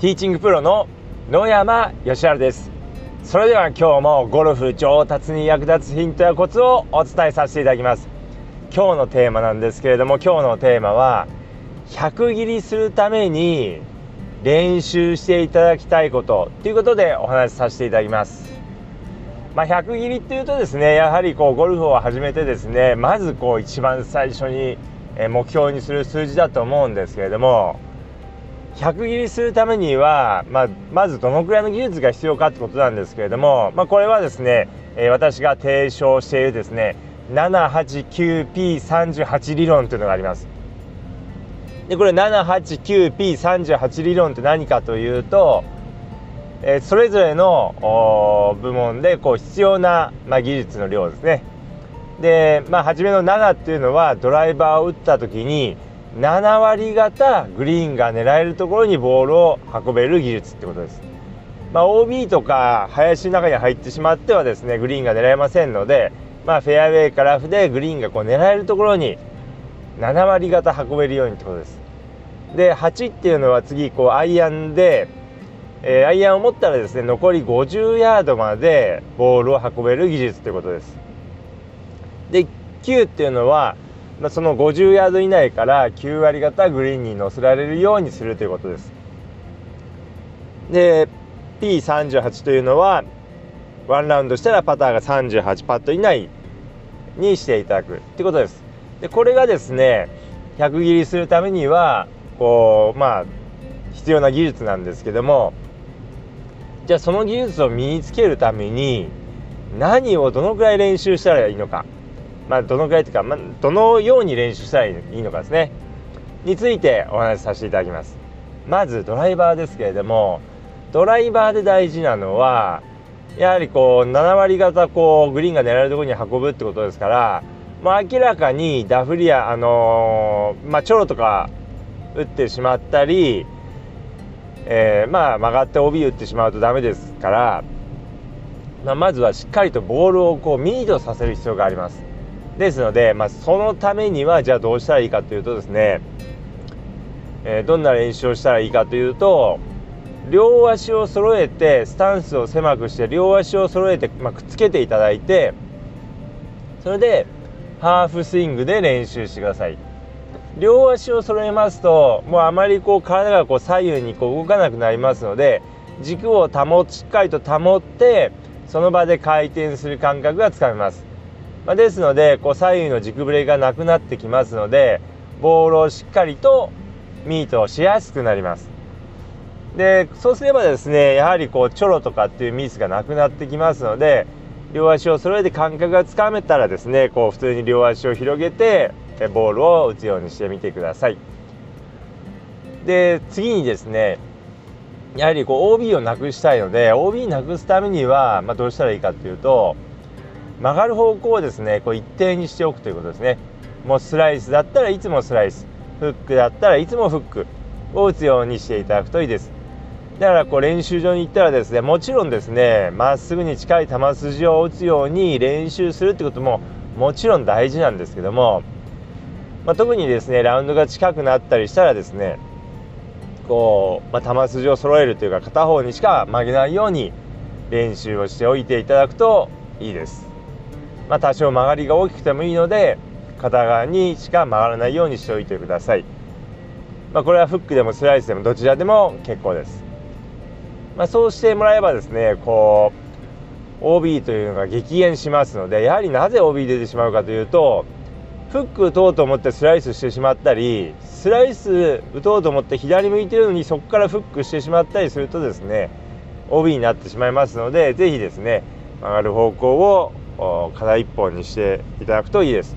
ティーチングプロの野山義晴です。それでは今日もゴルフ上達に役立つヒントやコツをお伝えさせていただきます。今日のテーマなんですけれども今日のテーマは100切りするために練習していただきたいことということでお話しさせていただきます。まあ、100切りっていうとですねやはりこうゴルフを始めてですねまずこう一番最初に目標にする数字だと思うんですけれども100切りするためには、まあ、まずどのくらいの技術が必要かってことなんですけれども、まあ、これはですね、えー、私が提唱しているですね 789P38 理論というのがあります。でこれ 789P38 理論って何かというと、えー、それぞれの部門でこう必要な、まあ、技術の量ですね。で、まあ、初めの7っていうのはドライバーを打った時に7割方グリーンが狙えるところにボールを運べる技術ってことです。まあ、OB とか林の中に入ってしまってはですねグリーンが狙えませんので、まあ、フェアウェイからラフでグリーンがこう狙えるところに7割方運べるようにってことです。で8っていうのは次こうアイアンで、えー、アイアンを持ったらですね残り50ヤードまでボールを運べる技術ということです。で9っていうのはまあ、その50ヤード以内から9割方グリーンに乗せられるようにするということです。で P38 というのはワンラウンドしたらパターが38パット以内にしていただくってことです。でこれがですね100切りするためにはこうまあ必要な技術なんですけどもじゃあその技術を身につけるために何をどのくらい練習したらいいのかまあ、どのぐらいというか、まあ、どのように練習したらいいのかですねについてお話しさせていただきますまずドライバーですけれどもドライバーで大事なのはやはりこう7割方こうグリーンが狙えるところに運ぶってことですから、まあ、明らかにダフリアあのー、まあ、チョロとか打ってしまったり、えー、まあ曲がって OB 打ってしまうとダメですから、まあ、まずはしっかりとボールをこうミートさせる必要があります。ですので、まあ、そのためにはじゃあどうしたらいいかというとですね、えー、どんな練習をしたらいいかというと両足を揃えてスタンスを狭くして両足を揃えて、まあ、くっつけていただいてそれでハーフスイングで練習してください。両足を揃えますともうあまりこう体がこう左右にこう動かなくなりますので軸を保しっかりと保ってその場で回転する感覚がつかめます。まあ、ですのでこう左右の軸ブレがなくなってきますのでボールをしっかりとミートしやすくなります。でそうすればですねやはりこうチョロとかっていうミスがなくなってきますので両足を揃えて感覚がつかめたらですねこう普通に両足を広げてボールを打つようにしてみてください。で次にですねやはりこう OB をなくしたいので OB なくすためには、まあ、どうしたらいいかっていうと曲がる方向をですねこう一定にしておくということですね。もうスライスだったらいつもスライス。フックだったらいつもフックを打つようにしていただくといいです。だからこう練習場に行ったらですねもちろんですねまっすぐに近い球筋を打つように練習するってことももちろん大事なんですけども、まあ、特にですねラウンドが近くなったりしたらですねこう、まあ、球筋を揃えるというか片方にしか曲げないように練習をしておいていただくといいです。まあ、多少曲がりが大きくてもいいので片側にしか曲がらないようにしておいてください、まあ、これはフックでもスライスでもどちらでも結構です、まあ、そうしてもらえばですねこう OB というのが激減しますのでやはりなぜ OB 出てしまうかというとフック打とうと思ってスライスしてしまったりスライス打とうと思って左向いてるのにそこからフックしてしまったりするとですね OB になってしまいますので是非ですね曲がる方向を課題一本にしていただくといいです。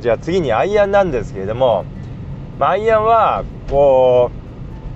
じゃあ次にアイアンなんですけれども、まあ、アイアンはこ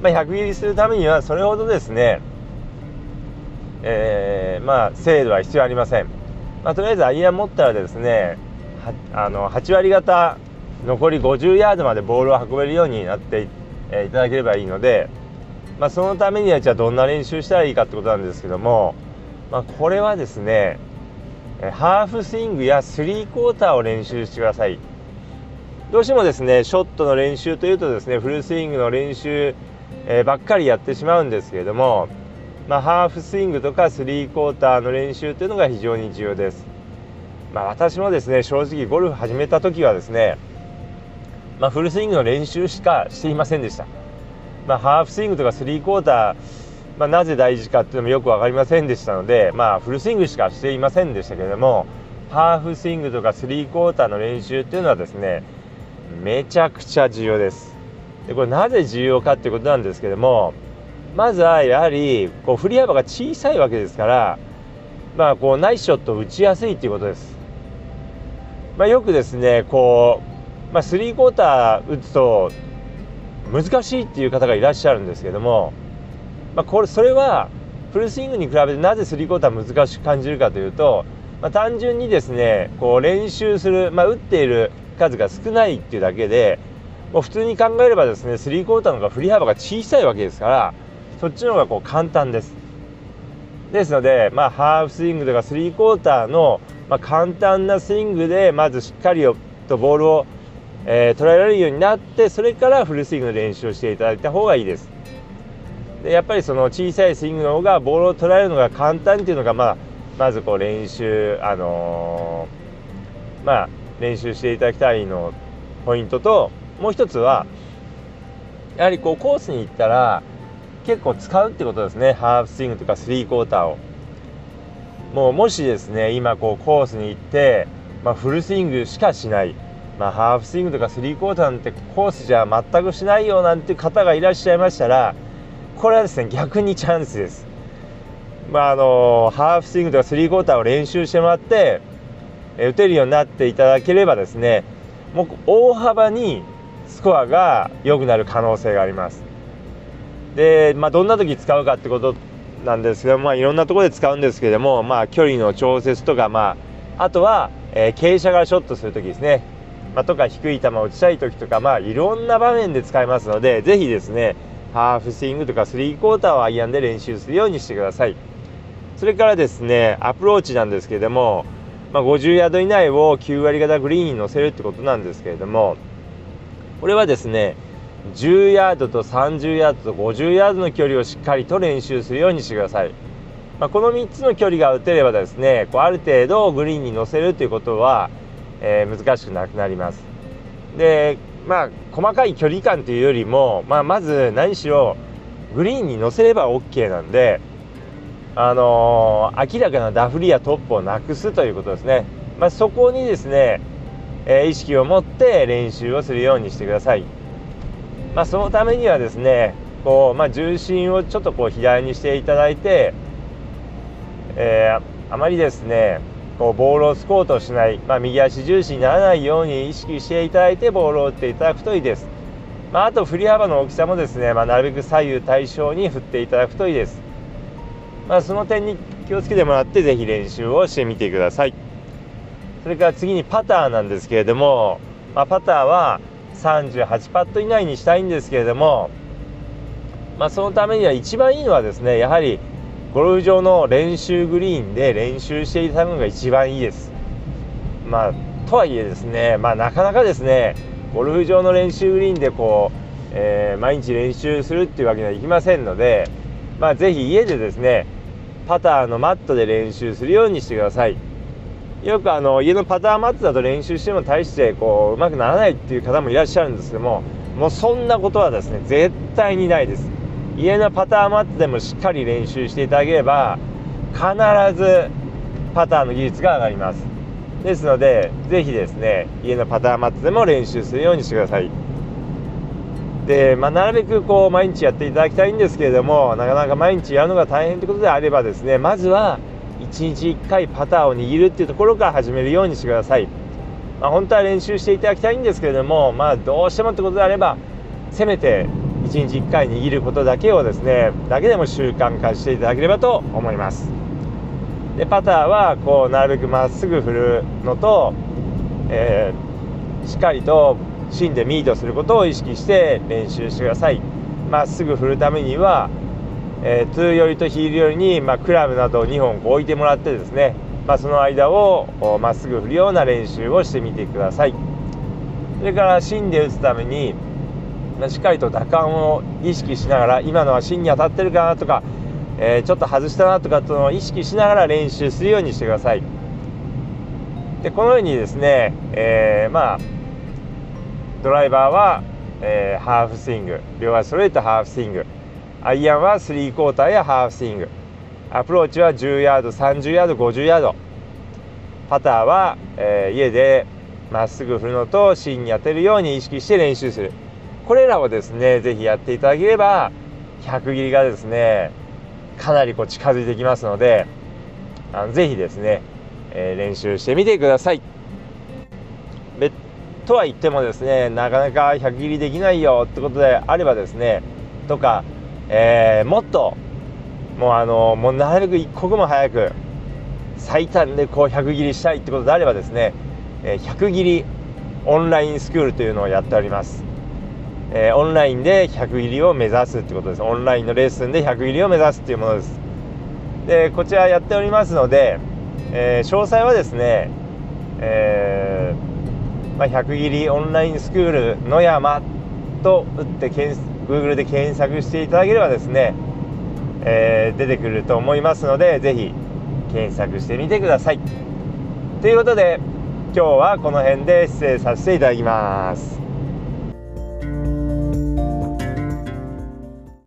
う、まあ、100切りするためにはそれほどですねえー、まあ精度は必要ありません、まあ、とりあえずアイアン持ったらですねあの8割方残り50ヤードまでボールを運べるようになっていただければいいので、まあ、そのためにはじゃあどんな練習したらいいかってことなんですけどもまあ、これはですねハーフスイングやスリークォーターを練習してくださいどうしてもですねショットの練習というとですねフルスイングの練習えー、ばっかりやってしまうんですけれども、まあ、ハーフスイングとかスリークォーターの練習というのが非常に重要です。まあ、私もですね正直ゴルフ始めた時はですね、まあ、フルスイングの練習しかしていませんでした。まあ、ハーフスイングとかスリークォーター、まあ、なぜ大事かっていうのもよく分かりませんでしたので、まあ、フルスイングしかしていませんでしたけれどもハーフスイングとかスリークォーターの練習っていうのはですねめちゃくちゃ重要です。でこれなぜ重要かっていうことなんですけどもまずはやはりこう振り幅が小さいわけですからまあこうナイスショットを打ちやすいっていうことです。まあ、よくですねこう、まあ、スリークォーター打つと難しいっていう方がいらっしゃるんですけども、まあ、これそれはフルスイングに比べてなぜスリークォーター難しく感じるかというと、まあ、単純にですねこう練習する、まあ、打っている数が少ないっていうだけでもう普通に考えればですねスリークォーターの方が振り幅が小さいわけですからそっちの方がこう簡単です。ですので、まあ、ハーフスイングとかスリークォーターの、まあ、簡単なスイングでまずしっかりとボールをえー、捉えられるようになってそれからフルスイングの練習をしていただいた方がいいですでやっぱりその小さいスイングの方がボールを捉えるのが簡単っていうのが、まあ、まずこう練習あのー、まあ練習していただきたいのポイントともう一つはやはりこうコースに行ったら結構使うってことですね。ハーフスイングとかスリークォーターを。もうもしですね今こうコースに行って、まあ、フルスイングしかしない。まあ、ハーフスイングとかスリークォーターなんてコースじゃ全くしないよなんて方がいらっしゃいましたらこれはですね逆にチャンスです。まああのハーフスイングとかスリークォーターを練習してもらって打てるようになっていただければですねもう大幅にスコアが良くなる可能性があります。で、まあ、どんな時使うかってことなんですけど、まあ、いろんなところで使うんですけども、まあ、距離の調節とか、まあ、あとは、えー、傾斜からショットする時ですねまあ、とか低い球を打ちたい時とか、まあ、いろんな場面で使えますのでぜひですねハーフスイングとかスリークォーターをアイアンで練習するようにしてくださいそれからですねアプローチなんですけれども、まあ、50ヤード以内を9割型グリーンに乗せるってことなんですけれどもこれはですね10ヤードと30ヤードと50ヤードの距離をしっかりと練習するようにしてください、まあ、この3つの距離が打てればですねこうある程度グリーンに乗せるということはえー、難しくなくなります。でまあ細かい距離感というよりも、まあ、まず何しろグリーンに乗せれば OK なんで、あのー、明らかなダフりやトップをなくすということですね。まあ、そこにですね、えー、意識を持って練習をするようにしてください。まあ、そのためにはですねこう、まあ、重心をちょっとこう左にしていただいて、えー、あまりですねこうボールをつこうとしない、まあ、右足重心にならないように意識していただいてボールを打っていただくといいです。まあ、あと振り幅の大きさもですね、まあ、なるべく左右対称に振っていただくといいです。まあ、その点に気をつけてもらってぜひ練習をしてみてください。それから次にパターなんですけれども、まあ、パターは38パット以内にしたいんですけれども、まあ、そのためには一番いいのはですねやはりゴルフ場の練習グリーンで練習していただくのが一番いいです。まあ、とはいえですね、まあ、なかなかですね、ゴルフ場の練習グリーンでこう、えー、毎日練習するっていうわけにはいきませんので、まあ、ぜひ家でですね、パターのマットで練習するようにしてください。よくあの家のパターマットだと練習しても大してこううまくならないっていう方もいらっしゃるんですけどももうそんなことはですね絶対にないです家のパターマットでもしっかり練習していただければ必ずパターの技術が上がります。ですので是非ですね家のパターマットでも練習するようにしてください。で、まあ、なるべくこう毎日やっていただきたいんですけれどもなかなか毎日やるのが大変ということであればですねまずは1日1回パターを握るっていうところから始めるようにしてください、まあ、本当は練習していただきたいんですけれどもまあどうしてもってことであればせめて1日1回握ることだけをですねだけでも習慣化していただければと思います。でパターはこうなるべくまっすぐ振るのと、えー、しっかりと芯でミートすることを意識して練習してください。まっすぐ振るためには、えー、2寄りとヒール寄りに、まあ、クラブなどを2本置いてもらってですね、まあ、その間をまっすぐ振るような練習をしてみてください。それから芯で打つためにしっかりと打感を意識しながら今のは芯に当たってるかなとか、えー、ちょっと外したなとかというのを意識しながら練習するようにしてください。でこのようにですね、えー、まあドライバーは、えー、ハーフスイング両足ストレートハーフスイングアイアンはスリークォーターやハーフスイングアプローチは10ヤード30ヤード50ヤードパターは、え、家でまっすぐ振るのと芯に当てるように意識して練習する。これらをですね是非やっていただければ100切りがですねかなりこう近づいてきますのであのぜひですね、えー、練習してみてください。とは言ってもですねなかなか100切りできないよってことであればですねとか、えー、もっともうあのもうなるべく一刻も早く最短でこう100切りしたいってことであればですねえ100切りオンラインスクールというのをやっております、えー、オンラインで100切りを目指すってことです。オンラインのレッスンで100切りを目指すっていうものです。でこちらやっておりますので、えー、詳細はですね、えー、まあ、100切りオンラインスクール野山と打って検 Google で検索していただければですね、えー、出てくると思いますので是非検索してみてください。ということで今日はこの辺で失礼させていただきます。